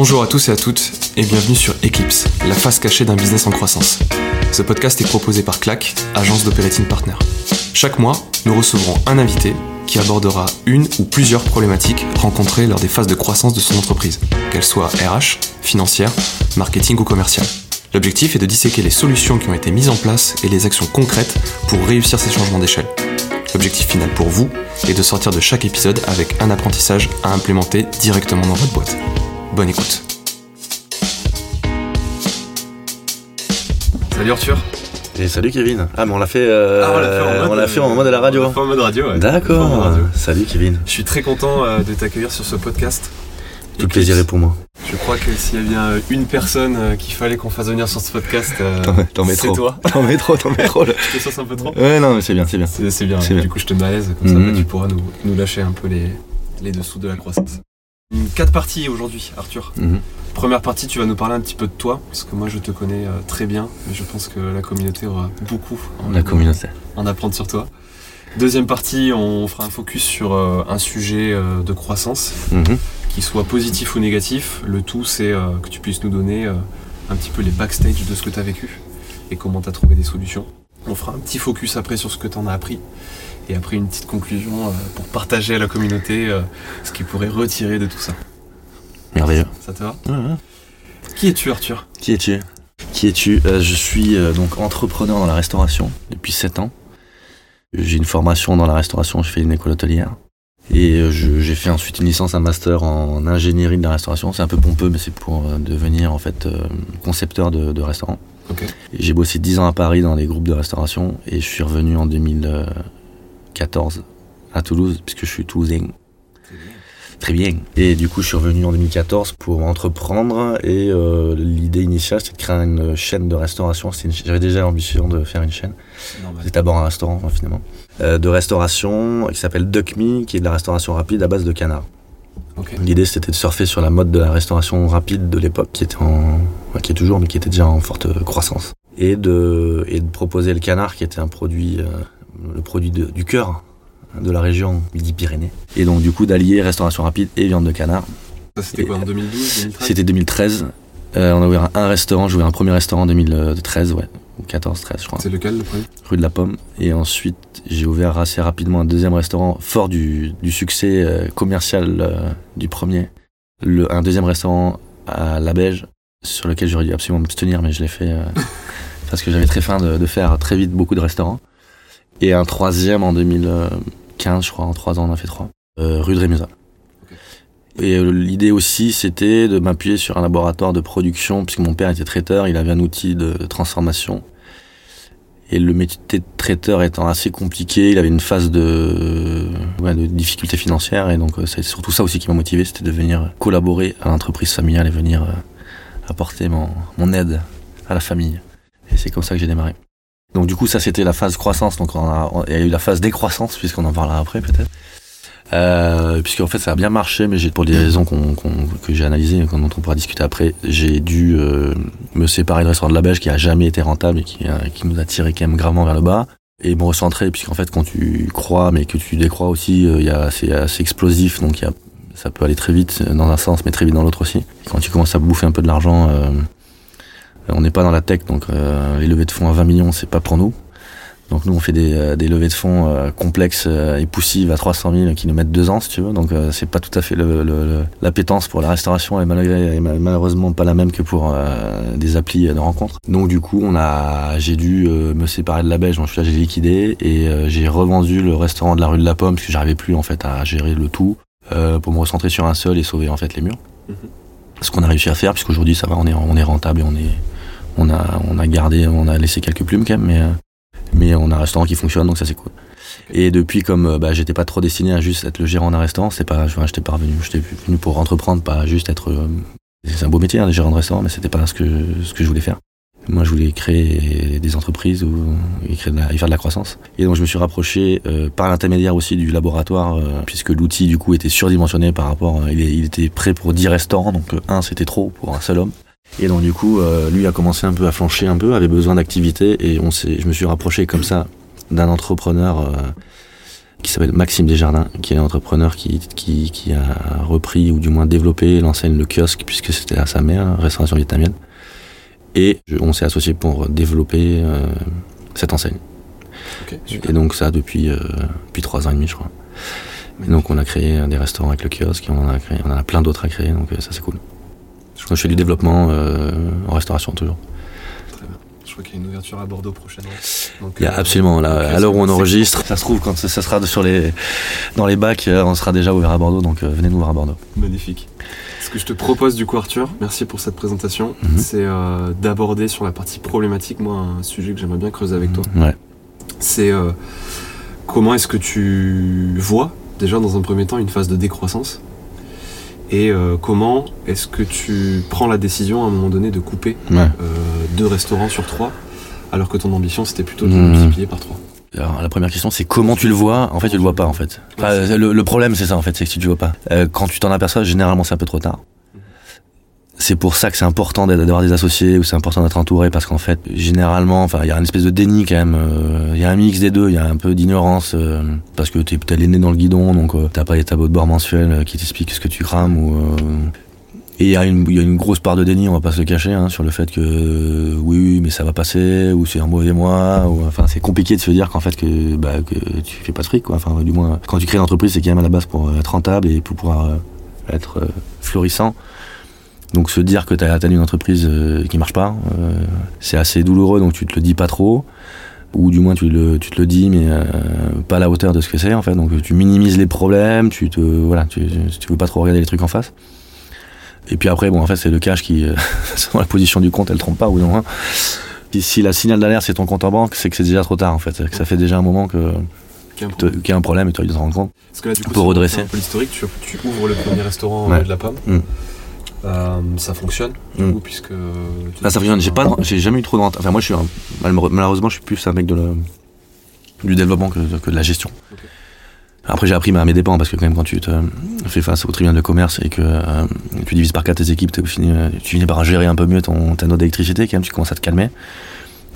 Bonjour à tous et à toutes et bienvenue sur Eclipse, la face cachée d'un business en croissance. Ce podcast est proposé par CLAC, agence d'operating partner. Chaque mois, nous recevrons un invité qui abordera une ou plusieurs problématiques rencontrées lors des phases de croissance de son entreprise, qu'elles soient RH, financière, marketing ou commerciale. L'objectif est de disséquer les solutions qui ont été mises en place et les actions concrètes pour réussir ces changements d'échelle. L'objectif final pour vous est de sortir de chaque épisode avec un apprentissage à implémenter directement dans votre boîte. Bonne écoute. Salut Arthur. Et salut Kevin. Ah mais on l'a fait, euh, Ah, on l'a fait en mode, on l'a fait en mode à la radio. On l'a fait en mode radio, ouais. D'accord. radio. Salut Kevin. Je suis très content euh, de t'accueillir sur ce podcast. Tout le plaisir est pour moi. Je crois que s'il y a bien une personne euh, qu'il fallait qu'on fasse venir sur ce podcast, euh, T'en- t'en mets c'est trop. toi. T'en mets trop, t'en mets trop. là. Je te sens un peu trop. Ouais non mais c'est bien, c'est bien. C'est c'est bien, C'est du bien. coup je te mets à l'aise, comme ça Mhm. tu pourras nous, nous lâcher un peu les, les dessous de la croissance. Quatre parties aujourd'hui, Arthur. Mhm. Première partie, tu vas nous parler un petit peu de toi, parce que moi je te connais euh, très bien, mais je pense que la communauté aura beaucoup La communauté. en apprendre sur toi. Deuxième partie, on fera un focus sur euh, un sujet euh, de croissance, Mhm. qu'il soit positif ou négatif. Le tout, c'est que tu puisses nous donner un petit peu les backstage de ce que tu as vécu et comment tu as trouvé des solutions. On fera un petit focus après sur ce que tu en as appris et après une petite conclusion euh, pour partager à la communauté euh, ce qu'ils pourraient retirer de tout ça. Merveilleux. Ça te va Ouais, ouais. Qui es-tu, Arthur? Qui es-tu? Qui es-tu? Euh, Je suis euh, donc entrepreneur dans la restauration depuis 7 ans. J'ai une formation dans la restauration, je fais une école hôtelière. Et j'ai fait ensuite une licence, un master en ingénierie de la restauration. C'est un peu pompeux, mais c'est pour devenir en fait concepteur de, de restaurant. J'ai bossé 10 ans à Paris dans des groupes de restauration et je suis revenu en 2014 à Toulouse, puisque je suis toulousain. Très bien. Et du coup, je suis revenu en 2014 pour entreprendre. Et euh, l'idée initiale, c'était de créer une chaîne de restauration. Une- J'avais déjà l'ambition de faire une chaîne. C'est d'abord un restaurant, hein, finalement. Euh, de restauration qui s'appelle Duck Me, qui est de la restauration rapide à base de canard. L'idée, c'était de surfer sur la mode de la restauration rapide de l'époque, qui était en, enfin, qui est toujours, mais qui était déjà en forte croissance. Et de, et de proposer le canard, qui était un produit, euh, le produit de- du cœur de la région Midi-Pyrénées. Et donc, du coup, d'allier restauration rapide et viande de canard. Ça, c'était quoi en 2012 2013 C'était 2013. Euh, on a ouvert un, un restaurant, j'ai ouvert un premier restaurant en 2013, ouais. Ou 14, 13, je crois. C'est lequel le premier? Rue de la Pomme. Et ensuite, j'ai ouvert assez rapidement un deuxième restaurant, fort du, du succès euh, commercial euh, du premier. Le, un deuxième restaurant à La Beige, sur lequel j'aurais dû absolument m'abstenir, mais je l'ai fait euh, parce que j'avais très faim de, de faire très vite beaucoup de restaurants. Et un troisième en 2015, je crois, en trois ans, on en a fait trois. Euh, rue de Rémusat. Et euh, l'idée aussi, c'était de m'appuyer sur un laboratoire de production, puisque mon père était traiteur, il avait un outil de transformation. Et le métier de traiteur étant assez compliqué, il avait une phase de, ouais, de difficultés financières, et donc c'est surtout ça aussi qui m'a motivé, c'était de venir collaborer à l'entreprise familiale et venir euh, apporter mon, mon aide à la famille. Et c'est comme ça que j'ai démarré. Donc du coup, ça c'était la phase croissance, donc il y a eu la phase décroissance, puisqu'on en parlera après peut-être. Euh, puisqu'en fait ça a bien marché, mais pour des raisons que j'ai analysées, dont on pourra discuter après, j'ai dû euh, me séparer du restaurant de la Belge qui a jamais été rentable et qui, nous a tiré quand même gravement vers le bas. Et me recentrer, puisqu'en fait quand tu crois mais que tu décrois aussi, euh, c'est assez explosif, donc il a, ça peut aller très vite dans un sens, mais très vite dans l'autre aussi. Quand tu commences à bouffer un peu de l'argent, euh, on n'est pas dans la tech, donc euh, les levées de fonds à 20 millions, c'est pas pour nous. Donc nous on fait des, euh, des levées de fonds euh, complexes euh, et poussives à 300 000 qui nous mettent deux ans si tu veux. Donc c'est pas tout à fait le, le- l'appétence pour la restauration et malheureusement pas la même que pour des applis de rencontres. Donc du coup on a j'ai dû me séparer de la Belge, donc là j'ai liquidé et j'ai revendu le restaurant de la rue de la Pomme parce que j'arrivais plus en fait à gérer le tout euh, pour me recentrer sur un seul et sauver en fait les murs. Mhm. Ce qu'on a réussi à faire puisqu'aujourd'hui ça va on est on est rentable et on est on a on a gardé on a laissé quelques plumes quand même mais euh, mais on a un restaurant qui fonctionne donc ça c'est cool et depuis comme euh, bah, j'étais pas trop destiné à juste être le gérant d'un restaurant c'est pas je j'étais pas revenu j'étais venu pour entreprendre pas juste être c'est un beau métier hein, le gérant de restaurant mais c'était pas ce que ce que je voulais faire moi je voulais créer des entreprises ou et, faire de la croissance et donc je me suis rapproché euh, par l'intermédiaire aussi du laboratoire euh, puisque l'outil du coup était surdimensionné par rapport euh, il, était prêt pour 10 restaurants donc un c'était trop pour un seul homme et donc du coup, lui a commencé un peu à flancher un peu, avait besoin d'activité et je me suis rapproché comme ça d'un entrepreneur qui s'appelle Maxime Desjardins, qui est un entrepreneur qui, qui, qui, a repris ou du moins développé l'enseigne Le Kiosque, puisque c'était à sa mère, restauration vietnamienne. Et on s'est associé pour développer euh, cette enseigne. Et donc ça depuis, euh, depuis trois ans et demi, je crois. Et donc on a créé des restaurants avec le kiosque, et on en a, créé, on en a plein d'autres à créer, donc euh, ça c'est cool. Je fais du développement euh, en restauration toujours. Très bien. Je crois qu'il y a une ouverture à Bordeaux prochainement. Donc, Il y a euh, absolument, là, à l'heure où on enregistre, ça se trouve quand ça, sera sur les, dans les bacs, on sera déjà ouvert à Bordeaux, donc venez nous voir à Bordeaux. Magnifique. Ce que je te propose du coup Arthur, merci pour cette présentation, Mhm. c'est euh, d'aborder sur la partie problématique, moi un sujet que j'aimerais bien creuser avec toi. Ouais. C'est euh, comment est-ce que tu vois déjà dans un premier temps une phase de décroissance? Et euh, comment est-ce que tu prends la décision à un moment donné de couper Ouais. euh, deux restaurants sur trois alors que ton ambition c'était plutôt de Mhm. multiplier par trois? Alors, la première question, c'est comment tu le vois? En fait, tu le vois pas, en fait. Le, problème, c'est ça, en fait, c'est que si tu le vois pas. Euh, quand tu t'en aperçois, généralement, c'est un peu trop tard. C'est pour ça que c'est important d'avoir des associés ou c'est important d'être entouré parce qu'en fait, généralement, enfin, il y a une espèce de déni quand même. euh, Il y a un mix des deux. Il y a un peu d'ignorance euh, parce que t'es peut-être nez dans le guidon, donc euh, t'as pas les tableaux de bord mensuels qui t'expliquent ce que tu crames ou. Euh, et il y, y a une grosse part de déni, on va pas se le cacher, hein, sur le fait que euh, oui, mais ça va passer, ou c'est un mauvais mois, ou enfin c'est compliqué de se dire qu'en fait que, bah, que tu fais pas de fric, quoi. Enfin, du moins, quand tu crées une entreprise, c'est quand même à la base pour être rentable et pour pouvoir euh, être euh, florissant. Donc se dire que tu as atteint une entreprise euh, qui marche pas, euh, c'est assez douloureux, donc tu te le dis pas trop. Ou du moins tu, le, tu te le dis, mais euh, pas à la hauteur de ce que c'est en fait. Donc tu minimises les problèmes, tu te voilà, tu, tu veux pas trop regarder les trucs en face. Et puis après, bon, en fait, c'est le cash qui, euh, selon la position du compte, elle trompe pas ou non. hein. Si la signal d'alerte c'est ton compte en banque, c'est que c'est déjà trop tard en fait. Que ça fait déjà un moment que qu'il y a un problème et tu dois te rendre compte. Parce que là, du coup, Pour redresser. un peu l'historique, tu, tu ouvres le premier restaurant Ouais. euh, de la pomme. Mm. Euh, ça fonctionne, du Mm. coup, puisque. euh, ça fonctionne. J'ai pas, j'ai jamais eu trop de rente. Enfin, moi, je suis un- malheureusement, je suis plus un mec de du développement que, que de la gestion. Après, j'ai appris à mes dépens parce que quand même, quand tu te fais face au tribunal de commerce et que euh, tu divises par quatre tes équipes, euh, tu finis par gérer un peu mieux ton ta note d'électricité. Quand même, tu commences à te calmer.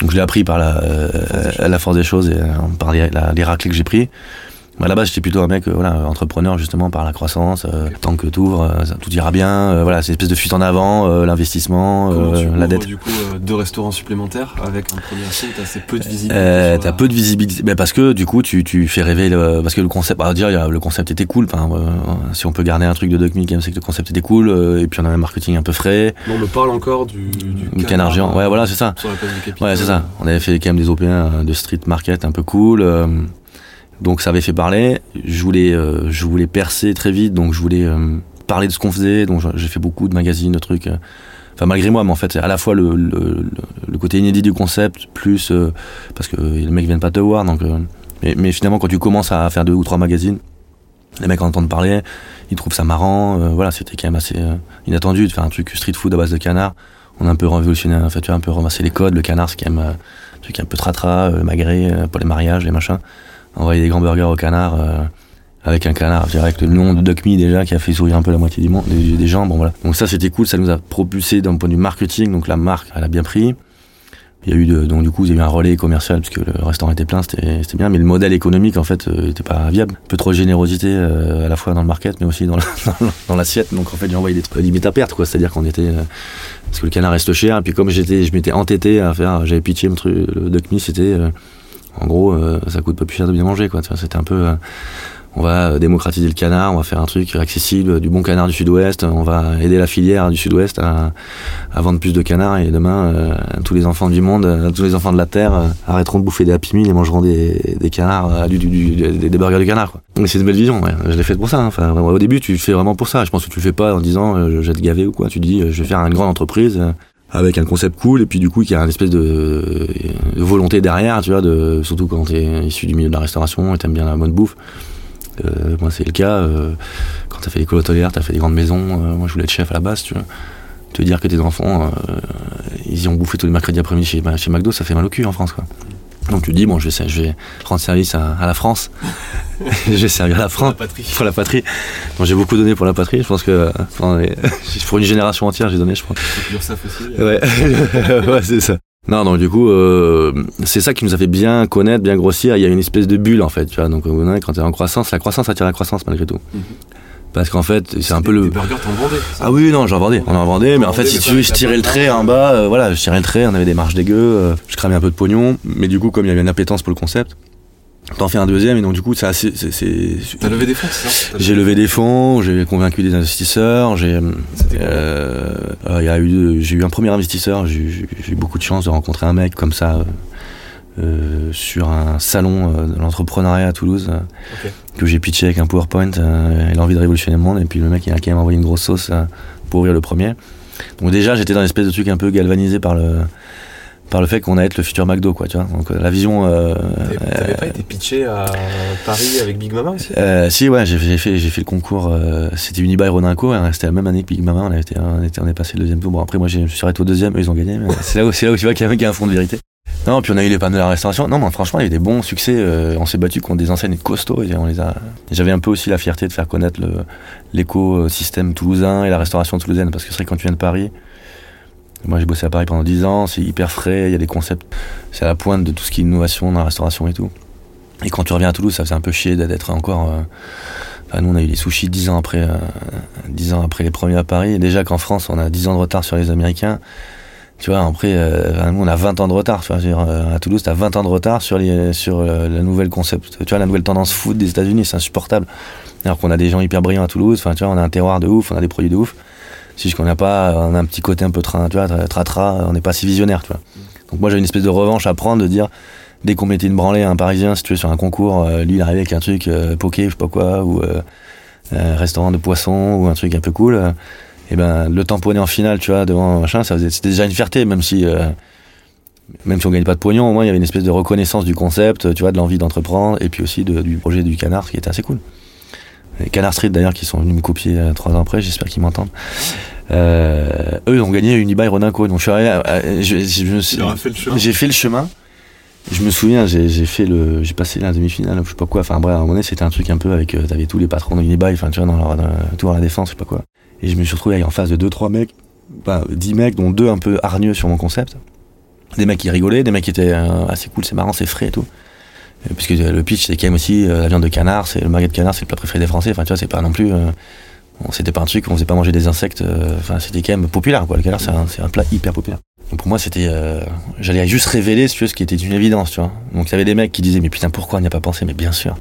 Donc, je l'ai appris par la, euh, la force des choses et euh, par raclés que j'ai pris. À la base, j'étais plutôt un mec, euh, voilà, entrepreneur justement par la croissance. euh. Tant que t'ouvres, euh, tout ira bien. euh, voilà, c'est une espèce de fuite en avant, euh, l'investissement, tu euh, la dette. du coup euh, deux restaurants supplémentaires avec un premier assaut, t'as assez peu de visibilité. Euh, t'as peu de visibilité, mais parce que du coup tu, tu fais rêver le, parce que le concept, à dire a- le concept était cool. Enfin, euh, si on peut garder un truc de Duck Me, quand même, c'est que le concept était cool. euh, et puis on avait un marketing un peu frais, on me parle encore du, du du canard géant. Ouais, voilà, c'est ça. Sur la place du Capitole. Ouais, c'est ça. On avait fait quand même des OP1 euh, de street market un peu cool. Donc ça avait fait parler. Je voulais, euh, je voulais percer très vite, donc je voulais euh, parler de ce qu'on faisait. Donc j'ai fait beaucoup de magazines, de trucs. euh, Enfin malgré moi, mais en fait à la fois le, le, le- le côté inédit du concept, plus euh, parce que les mecs viennent pas te voir. Donc, mais, finalement quand tu commences à faire deux ou trois magazines, les mecs en entendent parler, ils trouvent ça marrant. voilà, c'était quand même assez inattendu de faire un truc street food à base de canard. On a un peu révolutionné, en fait, un peu ramassé les codes. Le canard, c'est quand même un truc un peu tratra, magré euh, pour les mariages, les machins. Envoyer des grands burgers au canard euh, avec un canard, je dirais, avec le nom de Duck Me déjà qui a fait sourire un peu la moitié du monde, des, gens. Bon voilà. Donc ça c'était cool, ça nous a propulsé d'un point de vue marketing. Donc la marque, elle a bien pris. Il y a eu de, donc du coup il y a eu un relais commercial puisque le restaurant était plein, c'était bien, mais le modèle économique en fait euh, était pas viable. Un peu trop de générosité euh, à la fois dans le market mais aussi dans la- dans la- dans l'assiette. Donc en fait j'ai envoyé des trucs limite à perte quoi, c'est-à-dire qu'on était euh, parce que le canard reste cher et puis comme j'étais je m'étais entêté à faire, j'avais pitché mon truc, le duck me c'était euh, en gros euh, ça coûte pas plus cher de bien manger quoi. C'était un peu euh, on va démocratiser le canard, on va faire un truc accessible, du bon canard du sud-ouest, on va aider la filière du sud-ouest à, à vendre plus de canards et demain euh, tous les enfants du monde, euh, tous les enfants de la terre euh, arrêteront de bouffer des Happy et mangeront des, des canards, euh, du, du- du- des, burgers de canard. Quoi. Mais c'est une belle vision, ouais. je l'ai fait pour ça. hein. Enfin, au début tu le fais vraiment pour ça, je pense que tu le fais pas en disant euh, je vais te gaver ou quoi, tu dis euh, je vais faire une grande entreprise. Avec un concept cool et puis du coup qui a une espèce de, de volonté derrière tu vois de surtout quand t'es issu du milieu de la restauration et t'aimes bien la bonne bouffe euh, moi, c'est le cas. euh, quand t'as fait l'école hôtelière, t'as fait des grandes maisons. euh, moi, je voulais être chef à la base, tu vois. Te dire que tes enfants, euh, ils y ont bouffé tous les mercredis après-midi chez, chez McDo, ça fait mal au cul en France, quoi. Donc tu dis, bon, je vais, je vais rendre service à, à la France. je vais servir la La France patrie. pour la patrie. Donc j'ai beaucoup donné pour la patrie. Je pense que euh, enfin, pour une génération entière, j'ai donné, je aussi. euh, Ouais, ouais c'est ça. Non, donc du coup, euh, c'est ça qui nous a fait bien connaître, bien grossir. Il y a une espèce de bulle en fait, tu vois. Donc quand tu es en croissance, la croissance attire la croissance malgré tout. Mhm. Parce qu'en fait, c'est un Des- peu le. Des burgers, t'en vendais Ah oui, non, j'en vendais, on en vendait, mais en fait, si tu veux, je tirais le trait marge. en bas, euh, voilà, je tirais le trait, on avait des marges dégueu, euh, je cramais un peu de pognon, mais du coup, comme il y avait une appétence pour le concept, t'en fais un deuxième, et donc du coup, c'est assez. T'as levé des fonds, c'est J'ai levé des fonds, j'ai convaincu des investisseurs, j'ai. Euh, euh, eu, j'ai eu un premier investisseur, j'ai eu j'ai eu beaucoup de chance de rencontrer un mec comme ça euh, sur un salon euh, de l'entrepreneuriat à Toulouse euh, que j'ai pitché avec un PowerPoint. euh, il a envie de révolutionner le monde et puis le mec il a quand même envoyé une grosse sauce euh, pour ouvrir le premier. Donc déjà j'étais dans une espèce de truc un peu galvanisé par le par le fait qu'on allait être le futur McDo quoi tu vois. Donc la vision euh, T'avais pas été pitché à Paris avec Big Mama aussi? Euh, si ouais j'ai j'ai fait j'ai fait le concours euh, c'était Unibail Rodinco hein, c'était la même année que Big Mama on, a été, on, était, on est passé le deuxième tour bon après moi je suis arrêté au deuxième eux ils ont gagné mais c'est là où c'est là où tu vois qu'il y a un fond de vérité non puis on a eu les panneaux de la restauration non mais franchement il y a eu des bons succès euh, on s'est battu contre des enseignes costauds on les a j'avais un peu aussi la fierté de faire connaître l'écosystème toulousain et la restauration toulousaine parce que c'est vrai quand tu viens de Paris moi j'ai bossé à Paris pendant 10 ans c'est hyper frais il y a des concepts c'est à la pointe de tout ce qui est innovation dans la restauration et tout et quand tu reviens à Toulouse, ça faisait un peu chier d'être encore. euh, Enfin, nous, on a eu les sushis 10 ans après, euh, 10 ans après les premiers à Paris. Déjà qu'en France, on a 10 ans de retard sur les Américains. Tu vois, après, euh, on a 20 ans de retard. Tu vois, je euh, à Toulouse, t'as 20 ans de retard sur, les, sur euh, la nouvelle concept. Tu vois, la nouvelle tendance food des États-Unis, c'est insupportable. Alors qu'on a des gens hyper brillants à Toulouse. Enfin, tu vois, on a un terroir de ouf, on a des produits de ouf. Juste qu'on n'a pas, on a un petit côté un peu train, tu vois, tra- tra-tra, on n'est pas si visionnaire, tu vois. Donc moi, j'ai une espèce de revanche à prendre de dire, dès qu'on mettait une branlée à un Parisien, si tu veux, sur un concours, euh, lui, il arrivait avec un truc euh, poké, je sais pas quoi, ou euh, euh, restaurant de poisson, ou un truc un peu cool. Et ben, le tamponner en finale, tu vois, devant machin, ça faisait, c'était déjà une fierté, même si, euh, même si on gagnait pas de pognon, au moins il y avait une espèce de reconnaissance du concept, tu vois, de l'envie d'entreprendre, et puis aussi de- du projet du canard, qui était assez cool. Les Canard Street d'ailleurs, qui sont venus me copier euh, trois ans après, j'espère qu'ils m'entendent. Euh, eux, ils ont gagné Unibail Rodinco, donc je suis arrivé, à- à- je, je j'ai fait le chemin. Je me souviens, j'ai j'ai fait le, j'ai passé la demi-finale, je sais pas quoi. Enfin bref, à un moment donné, c'était un truc un peu avec, euh, t'avais tous les patrons de Unibail, enfin tu vois, dans leur dans, tout à la défense, je sais pas quoi. Et je me suis retrouvé en face de deux, trois mecs, bah, dix mecs, dont deux un peu hargneux sur mon concept. Des mecs qui rigolaient, des mecs qui étaient euh, assez cool, c'est marrant, c'est frais et tout. Euh, Puisque euh, le pitch, c'est quand même aussi euh, la viande de canard, c'est le magret de canard, c'est le plat préféré des Français. Enfin, tu vois, c'est pas non plus. bon, c'était pas un truc, on faisait pas manger des insectes. Enfin, c'était quand même populaire, quoi. Le canard, c'est un, plat hyper populaire. Donc pour moi, c'était. J'allais juste révéler, ce qui était une évidence, tu vois. Donc il y avait des mecs qui disaient, mais putain, pourquoi on n'y a pas pensé? Mais bien sûr.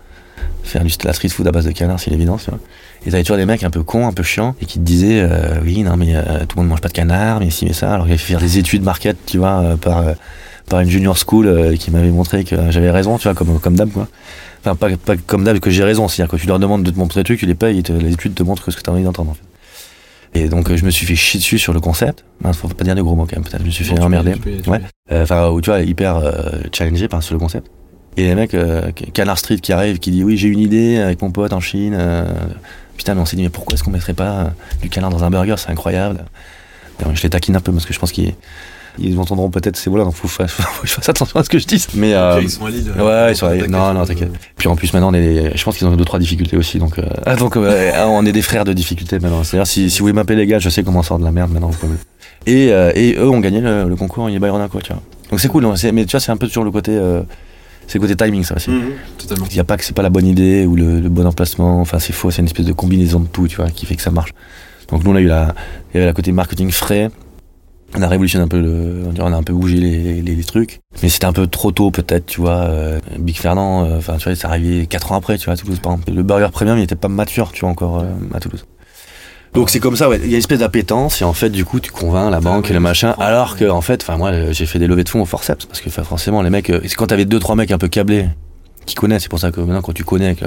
Faire du la street food à base de canard, c'est une évidence, tu vois. Et t'avais toujours des mecs un peu cons, un peu chiants, et qui te disaient, euh, oui, non, mais euh, tout le monde mange pas de canard, mais si, mais ça. Alors il avait fait faire des études market, tu vois, euh, par, euh, par une junior school euh, qui m'avait montré que j'avais raison, tu vois, comme, comme d'hab, quoi. Enfin, pas, pas comme d'hab que j'ai raison, c'est-à-dire que tu leur demandes de te montrer des trucs, tu les payes, et te- les études te montrent ce que tu as envie d'entendre, en fait. Et donc, euh, je me suis fait chier dessus sur le concept. Mince, faut pas dire des gros mots quand même, peut-être. Je me suis fait Non, tu peux- emmerder. peux- Ouais. Euh, Enfin, où tu vois, hyper euh, challengé par sur le concept. Et les mecs, euh, Canard Street qui arrive, qui dit oui, j'ai une idée avec mon pote en Chine. Euh, putain, mais on s'est dit, mais pourquoi est-ce qu'on mettrait pas euh, du canard dans un burger? C'est incroyable. Je les taquine un peu parce que je pense qu'ils ils entendront peut-être ces mots-là, donc faut, fa- faut que je fasse attention à ce que je dis. Mais euh, Ils sont à Lille. ouais, ils sont à Lille. Non, non, t'inquiète. puis en plus maintenant, on est, je pense qu'ils ont deux trois difficultés aussi, donc euh, ah, donc euh, on est des frères de difficultés maintenant. C'est-à-dire si, si vous voulez m'appeler les gars, je sais comment on sort de la merde maintenant. Vous pouvez. me- Et, euh, et eux ont gagné le, le concours Unibail Rodinco, tu vois. Donc c'est cool, c'est- mais tu vois, c'est un peu toujours le côté, euh, c'est le côté timing ça aussi. Mhm, Totalement. Il n'y a pas que c'est pas la bonne idée ou le, le bon emplacement, enfin c'est faux, c'est une espèce de combinaison de tout, tu vois, qui fait que ça marche. Donc nous on a eu la, il y avait la côté marketing frais, on a révolutionné un peu le, on a un peu bougé les, les, les trucs, mais c'était un peu trop tôt peut-être, tu vois. euh, Big Fernand, euh, enfin tu vois, c'est arrivé 4 ans après, tu vois, à Toulouse par exemple. Le burger premium il était pas mature, tu vois encore euh, à Toulouse. Donc c'est comme ça, ouais. Il y a une espèce d'appétence et en fait du coup tu convaincs la banque et le machin. Alors que en fait, enfin moi j'ai fait des levées de fonds au forceps parce que forcément les mecs, euh, c'est quand t'avais deux trois mecs un peu câblés qui connaissent, c'est pour ça que maintenant quand tu connais que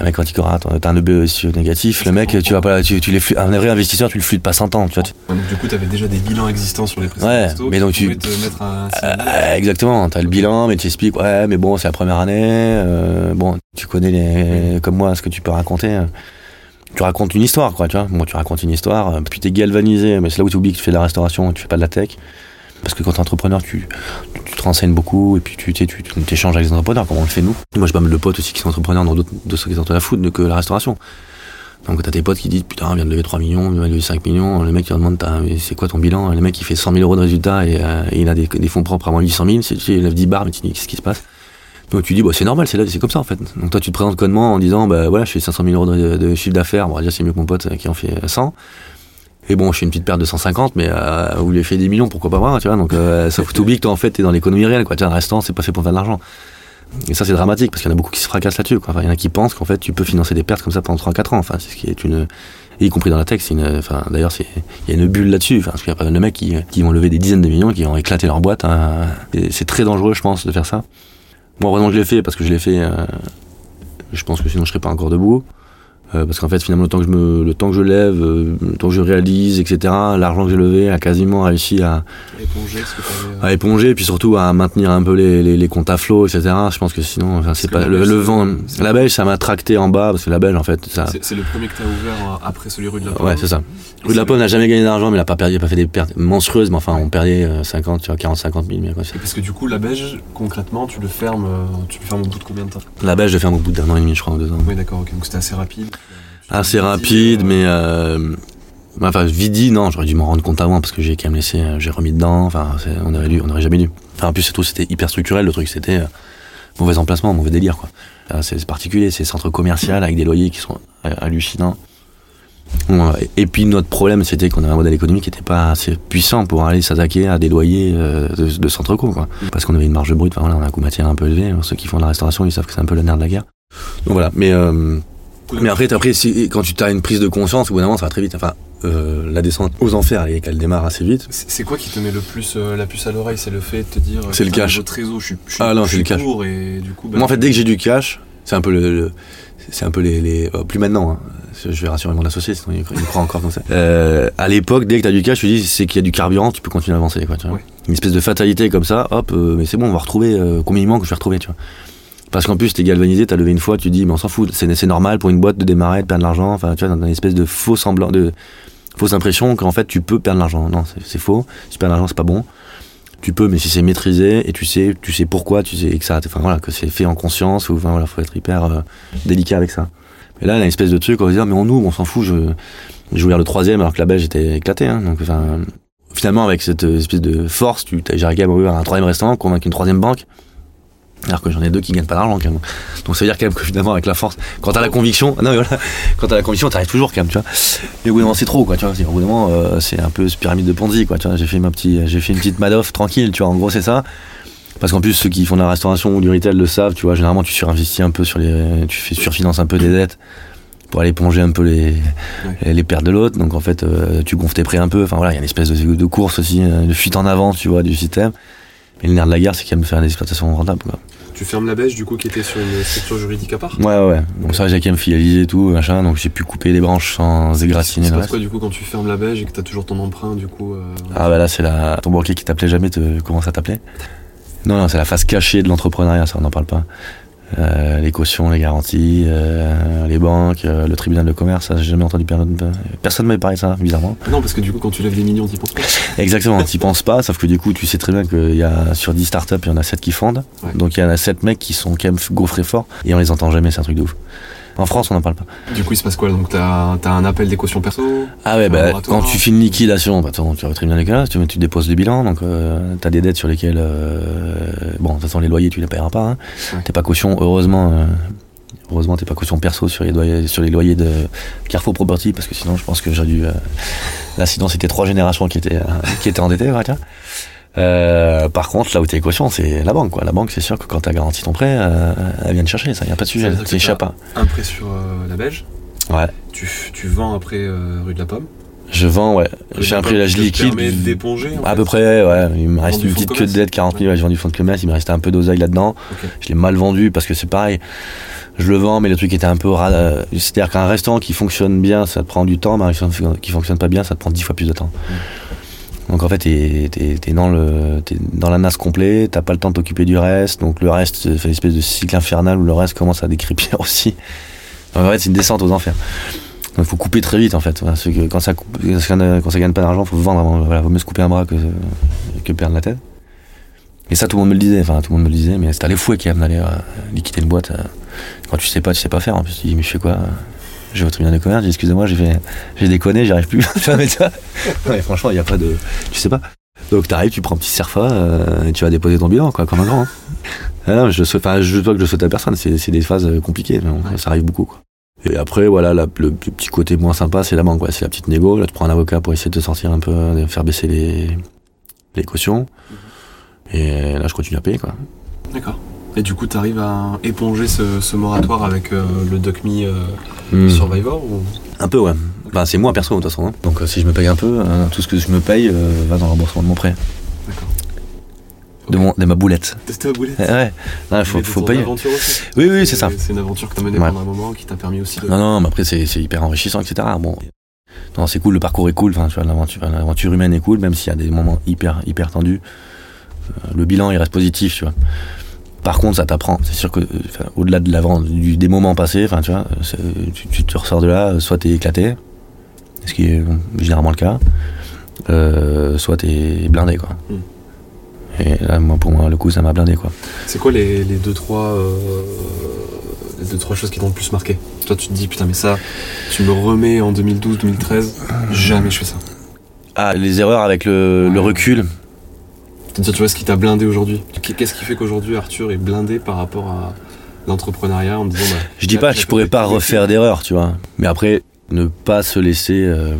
un mec quand il aura t'as un EBE négatif, le mec tu vas pas tu, tu les un vrai investisseur tu le flûtes pas 100 ans, tu vois. tu- Donc, du coup, t'avais déjà des bilans existants sur les précédents Ouais, restos mais donc tu- te mettre un Euh, exactement, t'as le bilan, mais tu expliques, ouais, mais bon, c'est la première année, euh, bon, tu connais les, comme moi ce que tu peux raconter. Tu racontes une histoire, quoi, tu vois. Bon, tu racontes une histoire, euh, puis t'es galvanisé, mais c'est là où tu oublies que tu fais de la restauration, tu fais pas de la tech. Parce que quand t'es entrepreneur, tu, tu, tu te renseignes beaucoup, et puis tu tu- tu tu t'échanges avec les entrepreneurs, comme on le fait nous? Moi, j'ai pas mal de potes aussi qui sont entrepreneurs dans d'autres d'autres secteurs de la food que la restauration. Donc t'as tes potes qui disent putain, on vient de lever 3 millions, on vient de lever 5 millions. Le mec qui leur demande c'est quoi ton bilan? Le mec il fait 100 000 euros de résultats et, euh, il a des, fonds propres à moins 800 000. Il lève 10 bars, mais tu dis qu'est-ce qui se passe? Donc tu dis bah, c'est normal, c'est c'est comme ça en fait. Donc toi tu te présentes connement en disant bah voilà je fais 500 000 euros de, chiffre d'affaires, bon déjà c'est mieux que mon pote qui en fait 100. Et bon, je fais une petite perte de 150, mais euh, vous lui fait des millions, pourquoi pas moi, tu vois. Donc, euh, fout oublier que toi, en fait, t'es dans l'économie réelle, quoi. Tu un restant, c'est pas fait pour faire de l'argent. Et ça, c'est dramatique, parce qu'il y en a beaucoup qui se fracassent là-dessus, quoi. il y en a qui pensent qu'en fait, tu peux financer des pertes comme ça pendant 3-4 ans. Enfin, c'est ce qui est une. Y compris dans la tech, une, enfin, d'ailleurs, il y a une bulle là-dessus. Enfin, parce qu'il y a pas mal de mecs qui, qui vont lever des dizaines de millions, qui vont éclater leur boîte. Hein. c'est très dangereux, je pense, de faire ça. Moi, heureusement que je l'ai fait, parce que je l'ai fait. Euh, je pense que sinon, je serais pas encore debout. Euh, parce qu'en fait, finalement, le temps que je, me, le temps que je lève, euh, le temps que je réalise, etc., l'argent que j'ai levé a quasiment réussi à éponger, ce que à éponger, puis surtout à maintenir un peu les, les, les comptes à flot, etc. Je pense que sinon, enfin, c'est pas le, le vent. La belge, ça m'a tracté en bas parce que la belge, en fait, ça. C'est le premier que tu as ouvert après celui rue de la Pomme. Ouais, c'est ça. Rue de la Pomme n'a jamais gagné d'argent, mais il a pas perdu, il a pas fait des pertes monstrueuses, mais enfin, on perdait 50, tu vois, 40, 50 000. Mais quoi, parce que du coup, la belge, concrètement, tu le fermes, euh, tu le fermes au bout de combien de temps? La belge, je le ferme au bout d'un an et demi, je crois, ou deux ans. Oui, d'accord, ok. Donc c'était assez rapide assez rapide, mais euh, enfin Vidi, non, j'aurais dû m'en rendre compte avant parce que j'ai quand même laissé, euh, j'ai remis dedans. Enfin, on aurait dû, on aurait jamais dû. Enfin, en plus, c'est tout, c'était hyper structurel. Le truc, c'était euh, mauvais emplacement, mauvais délire, quoi. C'est particulier, c'est centre commercial avec des loyers qui sont hallucinants. Et puis notre problème, c'était qu'on avait un modèle économique qui n'était pas assez puissant pour aller s'attaquer à des loyers de, centre co, quoi. Parce qu'on avait une marge brute, enfin voilà, on a un coût matière un peu élevé. Ceux qui font de la restauration, ils savent que c'est un peu la nerf de la guerre. Donc voilà, mais mais après, après si, quand tu as une prise de conscience, au bout d'un moment, ça va très vite. Enfin, euh, la descente aux enfers, elle, elle démarre assez vite. C'est quoi qui te met le plus euh, la puce à l'oreille? C'est le fait de te dire. C'est le cash. Je suis, je ah non, c'est le cash. Et du coup, bah, Moi, en fait, dès que j'ai du cash, c'est un peu le, c'est un peu les, les oh, plus maintenant. Hein. Je vais rassurer mon associé, sinon il, croit encore comme ça. Euh, à l'époque, dès que t'as du cash, tu dis c'est qu'il y a du carburant, tu peux continuer à avancer. Quoi, tu vois. Une espèce de fatalité comme ça, hop, euh, mais c'est bon, on va retrouver combien il manque, je vais retrouver, tu vois. Parce qu'en plus, t'es galvanisé, t'as levé une fois, tu dis, mais on s'en fout, c'est normal pour une boîte de démarrer, de perdre de l'argent. Enfin, tu vois, dans une espèce de faux semblant, de fausse impression qu'en fait, tu peux perdre de l'argent. Non, c'est faux. Si tu perds de l'argent, c'est pas bon. Tu peux, mais si c'est maîtrisé et tu sais, tu sais pourquoi, tu sais que ça, enfin voilà, que c'est fait en conscience ou enfin voilà, faut être hyper euh, délicat avec ça. Mais là, il y a une espèce de truc, on va dire, mais on nous, on s'en fout. Je, je voulais le troisième alors que la belge était éclatée. Hein, donc, enfin, finalement, avec cette espèce de force, tu as arrivé à ouvrir un troisième restaurant, convaincre une troisième banque. Alors que j'en ai deux qui gagnent pas d'argent quand même. Donc ça veut dire quand même que finalement avec la force, quand t'as la conviction, non mais voilà, quand t'as la conviction, t'arrives toujours quand même, tu vois. Mais au bout d'un moment c'est trop quoi, tu vois. Au bout d'un moment euh, c'est un peu ce pyramide de Ponzi quoi, tu vois. J'ai fait ma petite, j'ai fait une petite Madoff tranquille, tu vois. En gros c'est ça. Parce qu'en plus ceux qui font de la restauration ou du retail le savent, tu vois. Généralement tu surinvestis un peu sur les, tu fais surfinances un peu des dettes pour aller plonger un peu les, les pertes de l'autre. Donc en fait euh, tu gonfles tes prêts un peu. Enfin voilà, il y a une espèce de, de course aussi, euh, de fuite en avant, tu vois, du système. Mais le nerf de la guerre c'est quand même faire des exploitations rentables quoi. Tu fermes la bêche du coup qui était sur une structure juridique à part? Ouais ouais. Donc ça j'ai quand même fidélisé tout machin donc j'ai pu couper les branches sans égratigner reste. quoi du coup quand tu fermes la bêche et que t'as toujours ton emprunt du coup euh, Ah bah là c'est la ton banquier qui t'appelait jamais te commence à t'appeler. Non non c'est la face cachée de l'entrepreneuriat ça on n'en parle pas. Euh, les cautions, les garanties, euh, les banques, euh, le tribunal de commerce, j'ai jamais entendu personne ne m'avait parlé de ça, bizarrement. Non, parce que du coup, quand tu lèves des millions, t'y penses pas. Exactement, t'y penses pas, sauf que du coup, tu sais très bien qu'il y a sur 10 startups, il y en a 7 qui fondent. Donc il y en a 7 mecs qui sont quand même gaufrés forts et on les entend jamais, c'est un truc de ouf. En France, on n'en parle pas. Du coup, il se passe quoi? Donc, t'as as un appel des cautions perso? Ah ouais, bah, quand tu fais une liquidation, bah, tu vas au tribunal de commerce, tu, tu déposes le bilan, donc euh, t'as des dettes sur lesquelles, euh, bon, de toute façon, les loyers, tu les paieras pas. Hein. T'es pas caution, heureusement. Euh, heureusement, t'es pas caution perso sur les loyers, sur les loyers de Carrefour Property, parce que sinon, je pense que j'ai dû. là, sinon, c'était trois générations qui étaient, qui étaient endettées, ouais, tiens. Euh, par contre, là où t'es caution, c'est la banque. Quoi. La banque, c'est sûr que quand t'as garanti ton prêt, euh, elle vient te chercher. Ça, y a pas de sujet. Ça pas. Un prêt sur euh, la Belge. Ouais. Tu, tu vends après rue de la Pomme. Je vends, ouais. J'ai un prix je liquide. d'éponger À peu près, ouais. Il me reste une petite queue de dette, 40 000. Ouais, j'ai vendu fond de commerce. Il me restait un peu d'oseille là-dedans. Je l'ai mal vendu parce que c'est pareil. Je le vends, mais le truc était un peu. C'est-à-dire qu'un restaurant qui fonctionne bien, ça te prend du temps, mais un restaurant qui fonctionne pas bien, ça te prend 10 fois plus de temps. Mm. Donc en fait, t'es es, dans, la nasse complet, t'as pas le temps de t'occuper du reste, donc le reste fait une espèce de cycle infernal où le reste commence à décrypir aussi. Donc en fait, c'est une descente aux enfers. Donc faut couper très vite en fait. que quand, ça, quand ça gagne pas d'argent, faut vendre. Voilà, vaut mieux se couper un bras que, perdre la tête. Et ça, tout le monde me le disait. Enfin, tout le monde me le disait, mais c'était les fouets qui d'aller euh, liquider une boîte. Euh, quand tu sais pas, tu sais pas faire. En plus, tu dis, mais je fais quoi Je vais au tribunal de commerce, j'ai excusez-moi, j'ai fait, j'ai déconné, j'y arrive plus. Mais ouais, franchement, il n'y a pas de, tu sais pas. Donc t'arrives, tu prends un petit serfa, euh, et tu vas déposer ton bilan, quoi, comme un grand. hein. Ah non, je souhaite, enfin, je veux pas que je souhaite à personne, c'est, des phases euh, compliquées, mais bon, Ouais. ça arrive beaucoup, quoi. Et après, voilà, la- le, le petit côté moins sympa, c'est la banque, quoi. C'est la petite négo, là, tu prends un avocat pour essayer de te sortir un peu, de faire baisser les, les cautions. Et là, je continue à payer, quoi. D'accord. Et du coup, tu arrives à éponger ce, ce moratoire avec euh, le DocMe euh, Hmm. Survivor ou... Un peu, ouais. Enfin, c'est moi perso, de toute façon. hein. Donc, euh, si je me paye un peu, euh, tout ce que je me paye va dans le remboursement de mon prêt. D'accord. De, mon, de ma boulette. Tester à boulette? Eh ouais, il faut, de faut payer. aventure aussi. Oui, oui, c'est ça. C'est une aventure que tu as menée Ouais. pendant un moment qui t'a permis aussi de. Non, non, mais après, c'est hyper enrichissant, etc. Bon. Non, c'est cool, le parcours est cool, enfin, tu vois, l'aventure l'aventure humaine est cool, même s'il y a des moments hyper, hyper tendus. Le bilan, il reste positif, tu vois. Par contre, ça t'apprend. C'est sûr que, euh, au-delà de l'avant, du, des moments passés, enfin, tu vois, c'est- tu, tu te ressors de là, soit t'es éclaté, ce qui est généralement le cas, euh, soit t'es blindé, quoi. Mm. Et là, moi, pour moi, le coup, ça m'a blindé, quoi. C'est quoi les, les deux trois euh, les deux trois choses qui t'ont le plus marqué? Toi, tu te dis putain, mais ça, tu me remets en 2012-2013, jamais je fais ça. Ah, les erreurs avec le, recul, C'est-à-dire, tu vois ce qui t'a blindé aujourd'hui Qu'est-ce qui fait qu'aujourd'hui Arthur est blindé par rapport à l'entrepreneuriat en me disant bah, Je dis pas que je pourrais pas refaire d'erreur, tu vois. Mais après, ne pas se laisser euh,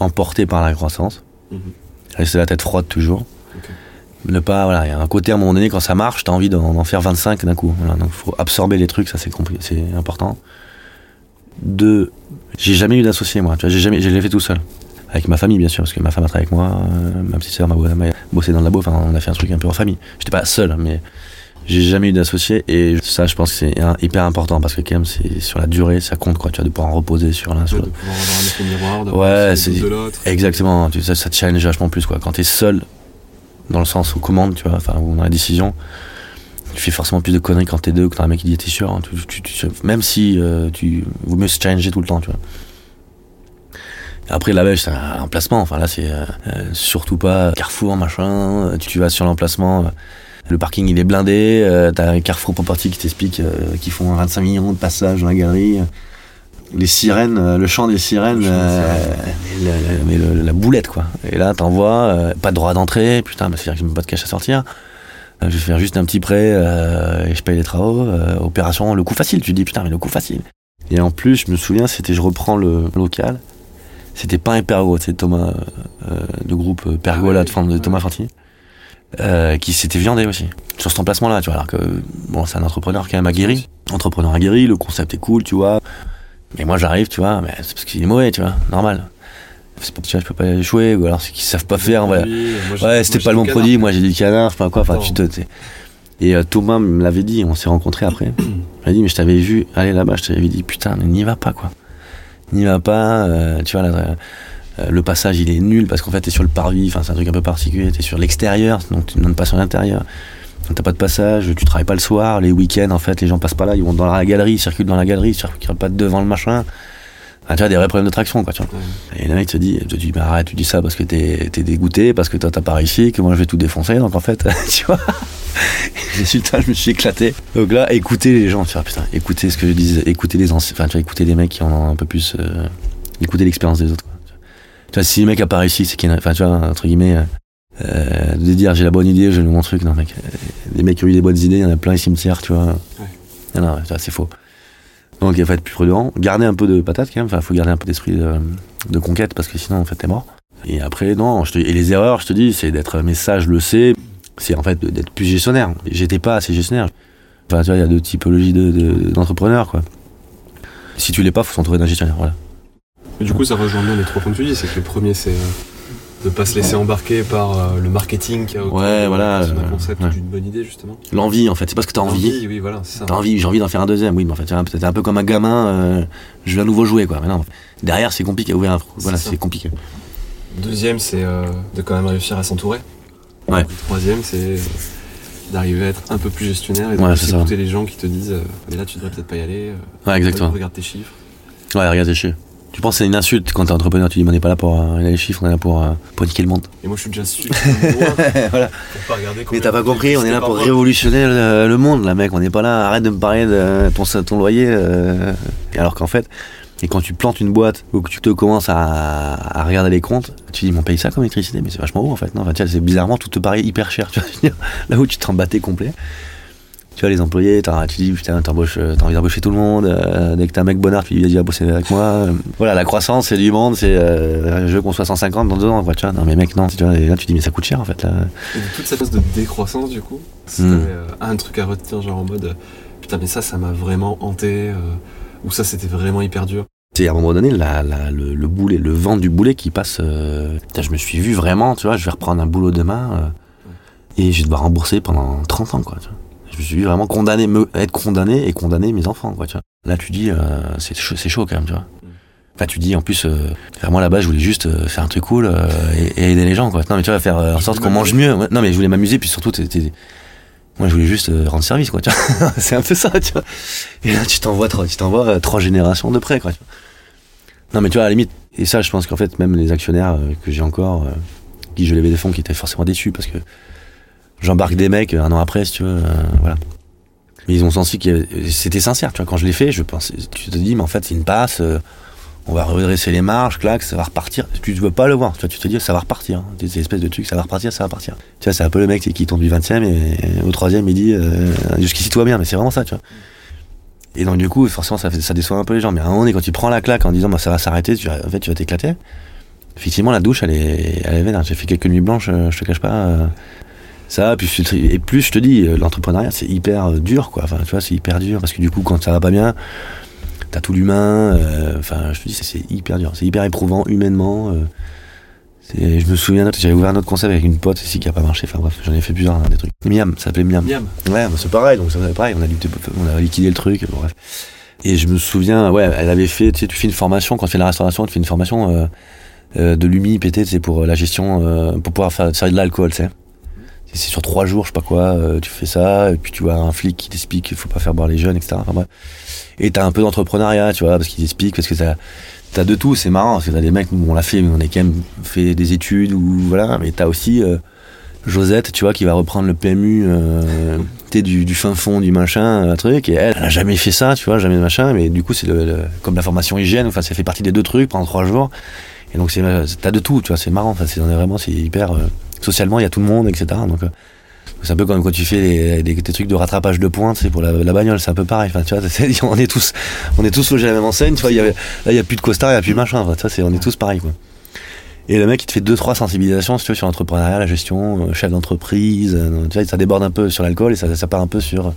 emporter par la croissance. Mhm. Rester la tête froide toujours. Ne pas, voilà, il y a un côté à un moment donné, quand ça marche, t'as envie d'en d'en faire 25 d'un coup. Voilà, donc faut absorber les trucs, ça c'est important. Deux, j'ai jamais eu d'associé moi, tu vois, j'ai jamais, je l'ai fait tout seul. Avec ma famille bien sûr, parce que ma femme a travaillé avec moi, euh, ma petite sœur m'a bossé dans le labo, enfin on a fait un truc un peu en famille. J'étais pas seul, mais j'ai jamais eu d'associé et ça je pense que c'est hyper important parce que quand même c'est sur la durée ça compte quoi, tu vois, de pouvoir en reposer sur l'un sur de l'autre. pouvoir avoir un effet miroir, d'avoir Ouais, c'est- doutes de l'autre. Exactement, tu, ça, ça te challenge vachement plus quoi. Quand t'es seul, dans le sens où commande, tu vois, enfin, ou dans la décision, tu fais forcément plus de conneries quand t'es deux que quand un mec qui dit t'es sûr. hein, tu- tu- tu- même si euh, tu. Vaut mieux se challenger tout le temps, tu vois. Après, la belge, c'est un emplacement. Enfin, là, c'est euh, euh, surtout pas Carrefour, machin. Tu, tu vas sur l'emplacement. euh, le parking il est blindé, euh, t'as Carrefour Property qui t'explique euh, qu'ils font 25 millions de passages dans la galerie. Les sirènes, euh, le chant des sirènes, le- le- mais la boulette quoi. Et là t'envoies, pas de droit d'entrée, putain, bah, c'est-à-dire que j'ai même pas de cash à sortir. Je vais faire juste un petit prêt et je paye les travaux. opération, le coup facile, tu te dis putain, mais le coup facile. Et en plus, je me souviens, c'était, je reprends le local, c'était pas un Pergo, c'est Thomas, euh, le groupe euh, Pergola Ah de, Fan- de. Thomas Fanti, euh, qui s'était viandé aussi sur cet emplacement-là, tu vois. Alors que bon, c'est un entrepreneur quand même aguerri, entrepreneur aguerri, le concept est cool, tu vois. Mais moi j'arrive, tu vois, mais c'est parce qu'il est mauvais, tu vois, normal. C'est pas, tu vois, je peux pas échouer, ou alors c'est qu'ils savent pas faire, voilà. Ouais, c'était pas le bon produit, moi j'ai du canard, enfin quoi, enfin tu te. Et euh, Thomas me l'avait dit, on s'est rencontrés après. Il m'a dit, mais je t'avais vu aller là-bas, je t'avais dit, putain, mais n'y va pas quoi. N'y va pas, euh, tu vois, là, euh, le passage il est nul parce qu'en fait t'es sur le parvis, enfin c'est un truc un peu particulier, t'es sur l'extérieur, donc tu ne pas sur l'intérieur. T'as pas de passage, tu travailles pas le soir, les week-ends en fait les gens passent pas là, ils vont dans la galerie, ils circulent dans la galerie, ils circulent pas devant le machin. Enfin, tu vois, des vrais problèmes de traction quoi, tu vois. Et le mec te dit, te dit, mais arrête, tu dis ça parce que t'es es dégoûté, parce que toi t'as pas réussi, que moi je vais tout défoncer, donc en fait, tu vois. Résultat, je me suis éclaté. Donc là, écoutez les gens, tu vois, putain, écoutez ce que je disais, écoutez les anciens, enfin, tu vois, écoutez les mecs qui en ont un peu plus, euh, écoutez l'expérience des autres, quoi. Tu vois, si le mec a pas réussi, c'est qu'il y en a, enfin, tu vois, entre guillemets, euh, euh, de dire j'ai la bonne idée, je mon truc, non, mec. euh, Les mecs qui ont eu des bonnes idées, il y en a plein les cimetières, tu vois. Non, non, ça, c'est faux. Donc il faut être plus prudent, garder un peu de patate quand même, enfin, faut garder un peu d'esprit de, de conquête parce que sinon, en fait, t'es mort. Et après, non, je te, et les erreurs, je te dis, c'est d'être, mais ça, je le sais, c'est en fait d'être plus gestionnaire. J'étais pas assez gestionnaire. Enfin, tu vois, il y a deux typologies de- de- d'entrepreneurs, quoi. Si tu l'es pas, faut s'entourer d'un gestionnaire, voilà. Mais du coup, ça rejoint bien les trois points que tu dis. C'est que le premier, c'est euh, de pas se laisser embarquer par euh, le marketing qui a autour Ouais, voilà, euh, concept ouais. d'une bonne idée, justement. L'envie, en fait, c'est parce que t'as envie. Oui, voilà, c'est ça. T'as envie, j'ai envie d'en faire un deuxième, oui, mais en fait, tu vois, peut-être un peu comme un gamin, euh, je veux un nouveau jouet, quoi. Mais non, derrière, c'est compliqué, ouvrir un, voilà, c'est compliqué. Deuxième, c'est euh, de quand même réussir à s'entourer. Ouais. Et Troisième, c'est d'arriver à être un peu plus gestionnaire et de Ouais, écouter les gens qui te disent euh, mais là tu devrais peut-être pas y aller. euh, Ouais, exactement. Regarde tes chiffres. Ouais, regarde, c'est chier. Tu penses que c'est une insulte quand t'es entrepreneur, tu dis, mais on n'est pas là pour euh, les chiffres, on est là pour, euh, pour niquer le monde. Et moi je suis déjà loin voilà. pas Mais t'as pas compris, on est là pour révolutionner le, le monde, là, mec. On n'est pas là, arrête de me parler de ton, ton loyer. euh, alors qu'en fait, Et quand tu plantes une boîte ou que tu te commences à, à regarder les comptes, tu dis, on paye ça comme électricité, mais c'est vachement haut en fait. Non, enfin, c'est bizarrement, tout te paraît hyper cher. Tu vois, là où tu t'en battais complet. Tu vois, les employés, tu dis, putain, euh, t'as envie d'embaucher tout le monde. euh, dès que t'as un mec bonnard, tu lui dis, vas-y, bosser avec moi. Euh, Voilà, la croissance, c'est du monde, c'est, euh, je veux qu'on soit 150 dans deux ans, quoi, tu vois. Non, mais mec, non, tu vois, et là, tu dis, mais ça coûte cher, en fait, là. Et toute cette phase de décroissance, du coup, si Hmm. euh, un truc à retenir, genre en mode putain, mais ça, ça m'a vraiment hanté, ou ça, c'était vraiment hyper dur. C'est à un moment donné la, la- le, le boulet, le vent du boulet qui passe. euh, putain, je me suis vu vraiment, tu vois, je vais reprendre un boulot demain euh, et je vais devoir rembourser pendant 30 ans, quoi. Tu vois. Je me suis vu vraiment condamné, me, être condamné et condamner mes enfants, quoi. Tu vois. Là, tu dis, euh, c'est chaud, chaud quand même, tu vois. Enfin, tu dis, en plus, euh, vraiment là-bas, je voulais juste euh, faire un truc cool euh, et, et aider les gens, quoi. Non, mais tu vois, faire en sorte qu'on mange mieux. Ouais, Non, mais je voulais m'amuser, puis surtout, t'es- moi, je voulais juste euh, rendre service, quoi. C'est un peu ça, tu vois. Et là, tu t'envoies trois, tu t'envoies euh, trois générations de près, quoi. tu vois. Non, mais tu vois, à la limite, et ça, je pense qu'en fait, même les actionnaires euh, que j'ai encore, qui je levais des fonds, qui étaient forcément déçus parce que j'embarque des mecs un an après, si tu veux, voilà. Mais ils ont senti que c'était sincère, tu vois. Quand je l'ai fait, je pensais, tu te dis, mais en fait, c'est une passe, on va redresser les marges, clac, ça va repartir. Tu ne veux pas le voir, tu tu te dis, ça va repartir. C'est Ces espèces de trucs, ça va repartir, ça va repartir. Tu vois, c'est un peu le mec qui tombe du 20 e et au troisième, il dit, euh, jusqu'ici, tout va bien, mais c'est vraiment ça. Et donc du coup, forcément, ça, ça déçoit un peu les gens. Mais à un moment donné, quand tu prends la claque en disant bah, ça va s'arrêter, tu, en fait, tu vas t'éclater. Effectivement, la douche, elle est, elle est vénère. J'ai fait quelques nuits blanches, euh, je te cache pas. euh, ça, et plus je te dis, euh, l'entrepreneuriat, c'est hyper dur, quoi. Enfin, tu vois, c'est hyper dur parce que du coup, quand ça va pas bien, t'as tout l'humain. euh, Enfin, je te dis, c'est- hyper dur, c'est hyper éprouvant humainement. euh, je me souviens, j'avais ouvert un autre concept avec une pote ici qui a pas marché. Enfin bref, j'en ai fait plusieurs, hein, des trucs. Miam, ça s'appelait Miam. Miam. Ouais, bah, c'est pareil, donc ça c'est pareil, on a, lutté- on a liquidé le truc, bon, bref. Et je me souviens, ouais, elle avait fait, tu sais, tu fais une formation, quand tu fais de la restauration, tu fais une formation euh, euh, de l'UMI, PT, c'est pour euh, la gestion, euh, pour pouvoir faire servir de l'alcool, tu sais. C'est- sur trois jours, je sais pas quoi, euh, tu fais ça, et puis tu vois un flic qui t'explique qu'il faut pas faire boire les jeunes, etc. Enfin bref. Et t'as un peu d'entrepreneuriat, tu vois, parce qu'il t'explique, parce que t'as t'as de tout, c'est marrant, parce que t'as des mecs, nous on l'a fait, mais on a quand même fait des études, ou voilà, mais t'as aussi euh, Josette, tu vois, qui va reprendre le PMU, euh, sais, du, du fin fond, du machin, un truc, et elle, elle a jamais fait ça, tu vois, jamais de machin, mais du coup, c'est comme la formation hygiène, enfin, ça fait partie des deux trucs pendant trois jours, et donc t'as de tout, tu vois, c'est marrant, enfin, c'est vraiment, c'est hyper, euh, socialement, il y a tout le monde, etc., donc, euh, c'est un peu comme quand tu fais des, trucs de rattrapage de points, c'est pour la, bagnole, c'est un peu pareil. Tu vois, on est tous, on est tous logés à la même enseigne. Tu vois, là, il y a plus de costard, il y a plus de machin. On est tous pareils, quoi. Et le mec, il te fait deux, trois sensibilisations, sur l'entrepreneuriat, la gestion, euh, chef d'entreprise. euh, tu vois, ça déborde un peu sur l'alcool et ça, part un peu sur,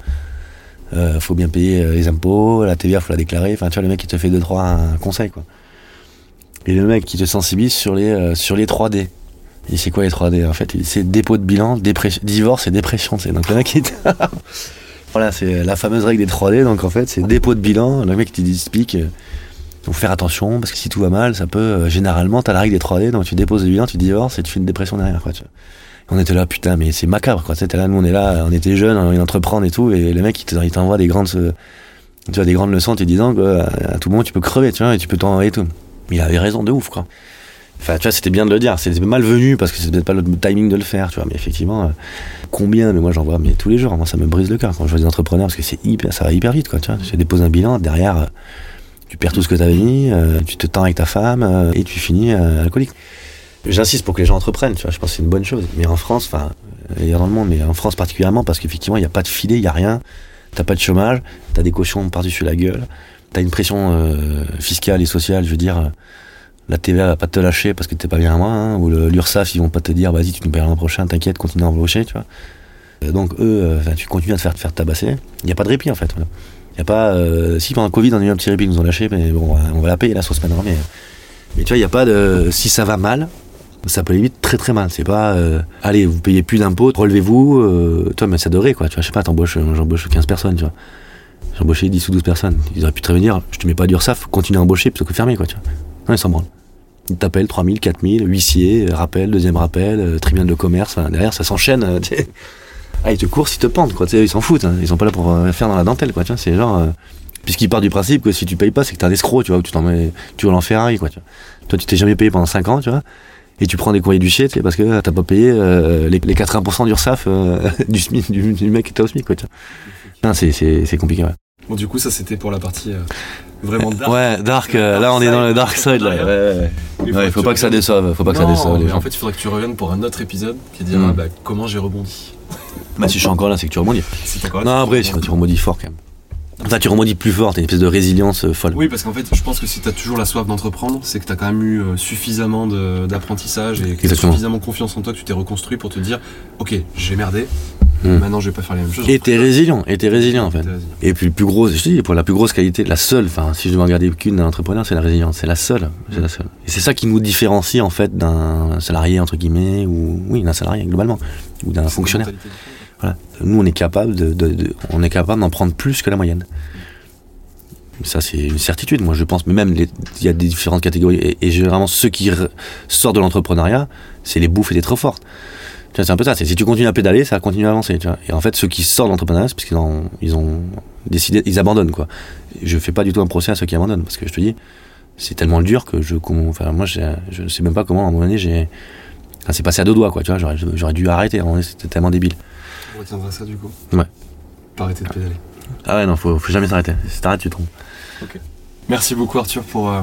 euh, faut bien payer les impôts, la TVA, faut la déclarer. Enfin, tu vois, le mec, il te fait deux, trois conseils, quoi. Et le mec, qui te sensibilise sur les, sur les 3D. Et c'est quoi les 3D En fait, c'est dépôt de bilan, divorce et dépression. C'est donc le mec qui voilà, c'est la fameuse règle des 3D. Donc en fait, c'est dépôt de bilan. Le mec qui t'explique, euh, faut faire attention parce que si tout va mal, ça peut euh, généralement t'as la règle des 3D. Donc tu déposes le bilan, tu divorces et tu fais une dépression derrière. Quoi. Et on était là, putain, mais c'est macabre. Quoi. T'es là, nous on est là, on était jeunes, on d'entreprendre et tout, et le mec il te- il t'envoie des grandes, euh, tu vois, des grandes leçons, te disant que à tout moment tu peux crever, tu vois, et tu peux t'envoyer tout. Mais il avait raison de ouf, quoi. Enfin, tu vois, c'était bien de le dire. C'est malvenu parce que c'est peut-être pas le timing de le faire, tu vois. Mais effectivement, euh, combien, mais moi j'en vois mais tous les jours. Moi, ça me brise le cœur quand je vois des entrepreneurs parce que c'est hyper, ça va hyper vite, quoi. Tu vois, tu déposes un bilan, derrière, euh, tu perds tout ce que t'avais mis, euh, tu te tends avec ta femme et tu finis alcoolique. J'insiste pour que les gens entreprennent, tu vois. Je pense que c'est une bonne chose. Mais en France, enfin, ailleurs dans le monde, mais en France particulièrement parce qu'effectivement, il n'y a pas de filet, il n'y a rien. T'as pas de chômage, t'as des cautions par-dessus la gueule, t'as une pression fiscale et sociale, je veux dire. La TVA va pas te lâcher parce que t'es pas bien à moi, hein, ou l'URSSAF ils vont pas te dire vas-y tu nous paieras l'an prochain, t'inquiète, continue à embaucher, tu vois. Euh, Donc eux, euh, tu continues à te faire, tabasser. Il n'y a pas de répit en fait. Il y a pas. euh, si pendant le Covid on a eu un petit répit, ils nous ont lâché, mais bon, on va la payer la sauce maintenant. Mais, mais tu vois, il n'y a pas de. Si ça va mal, ça peut aller vite très très mal. C'est pas. allez, vous payez plus d'impôts, relevez-vous. Toi, mais ça devrait quoi. Tu vois, je sais pas, t'embauches, j'embauche 15 personnes, tu vois. J'ai embauché 10 ou 12 personnes. Ils auraient pu te prévenir, je te mets pas d'URSSAF, continue à embaucher plutôt que fermer quoi, tu vois. Non, ils s'en branlent. Ils t'appellent 3000, 4000, huissier, rappel, deuxième rappel, euh, tribunal de commerce, derrière ça s'enchaîne. euh, ah, ils te courent, ils te pendent, quoi, ils s'en foutent, hein. ils sont pas là pour euh, faire dans la dentelle, quoi, c'est genre. euh, Puisqu'ils partent du principe que si tu payes pas, c'est que t'es un escroc, tu vois, ou tu t'en mets, tu roules en Ferrari, quoi, tu vois. Toi, tu t'es jamais payé pendant 5 ans, tu vois, et tu prends des courriers du sais, parce que t'as pas payé euh, les, les 80% d'URSAF du, du, mec qui était au SMIC, quoi. Non, c'est, compliqué, ouais. Bon, du coup, ça c'était pour la partie vraiment dark. Ouais, dark, euh, là on est dans le dark side là. Ouais, ouais, Il ouais. Il faut tu pas que ça déçoive, faut pas que ça déçoive les mais gens. En fait, il faudrait que tu reviennes pour un autre épisode qui dira Mm. bah, comment j'ai rebondi. Bah si je suis encore là, c'est que tu rebondis. Si là, Non, tu après, tu, tu rebondis fort quand même. Enfin, tu rebondis plus fort, t'as une espèce de résilience euh, folle. Oui, parce qu'en fait, je pense que si t'as toujours la soif d'entreprendre, c'est que t'as quand même eu euh, suffisamment d'apprentissage et que t'as suffisamment confiance en toi que tu t'es reconstruit pour te dire Ok, j'ai merdé, Mm. maintenant je vais pas faire les mêmes choses. Et t'es résilient, et t'es résilient en fait. Résilient. Et puis le plus gros, je te dis, pour la plus grosse qualité, la seule, enfin si je dois en garder qu'une d'un entrepreneur, c'est la résilience, c'est la seule, c'est la seule. Et c'est ça qui nous différencie en fait d'un salarié entre guillemets, ou oui d'un salarié globalement, ou d'un fonctionnaire. Voilà. Nous on est capable de, de- de- on est capable d'en prendre plus que la moyenne. Ça c'est une certitude, moi je pense, mais même il y a des différentes catégories, et, et généralement ceux qui sortent de l'entrepreneuriat, c'est les bouffes et les trop fortes. C'est un peu ça, c'est si tu continues à pédaler, ça va continuer à avancer. Tu vois. Et en fait, ceux qui sortent de l'entrepreneuriat, c'est parce qu'ils ont, ils ont décidé, ils abandonnent quoi. Je fais pas du tout un procès à ceux qui abandonnent, parce que je te dis, c'est tellement dur que je, comment- enfin moi je sais même pas comment à un moment donné j'ai, enfin, c'est passé à deux doigts quoi. Tu vois, j'aurais, j'aurais dû arrêter. C'était tellement débile. On retiendra ça du coup. Ouais. Pas arrêter de pédaler. Ah ouais non, faut, faut jamais s'arrêter. Si t'arrêtes, tu te trompes. Merci beaucoup Arthur pour, euh,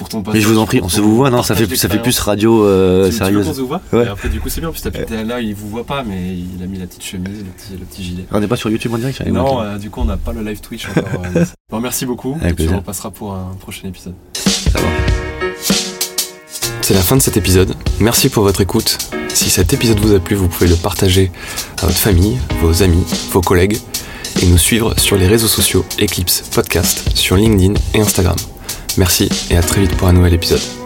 pour ton passage. Mais je vous en prie, on se vous voit, non Ça fait, ça fait plus radio euh, sérieuse. se voit Ouais. Et après, du coup, c'est bien, puisque t'as là, il vous voit pas, mais il a mis la petite chemise, le petit, le petit gilet. On n'est pas sur YouTube en direct Non, euh, du coup, on n'a pas le live Twitch encore. euh, bon, merci beaucoup. Avec et puis, plaisir. on repassera pour un prochain épisode. Ça va. C'est la fin de cet épisode. Merci pour votre écoute. Si cet épisode vous a plu, vous pouvez le partager à votre famille, vos amis, vos collègues et nous suivre sur les réseaux sociaux Eclipse Podcast sur LinkedIn et Instagram. Merci et à très vite pour un nouvel épisode.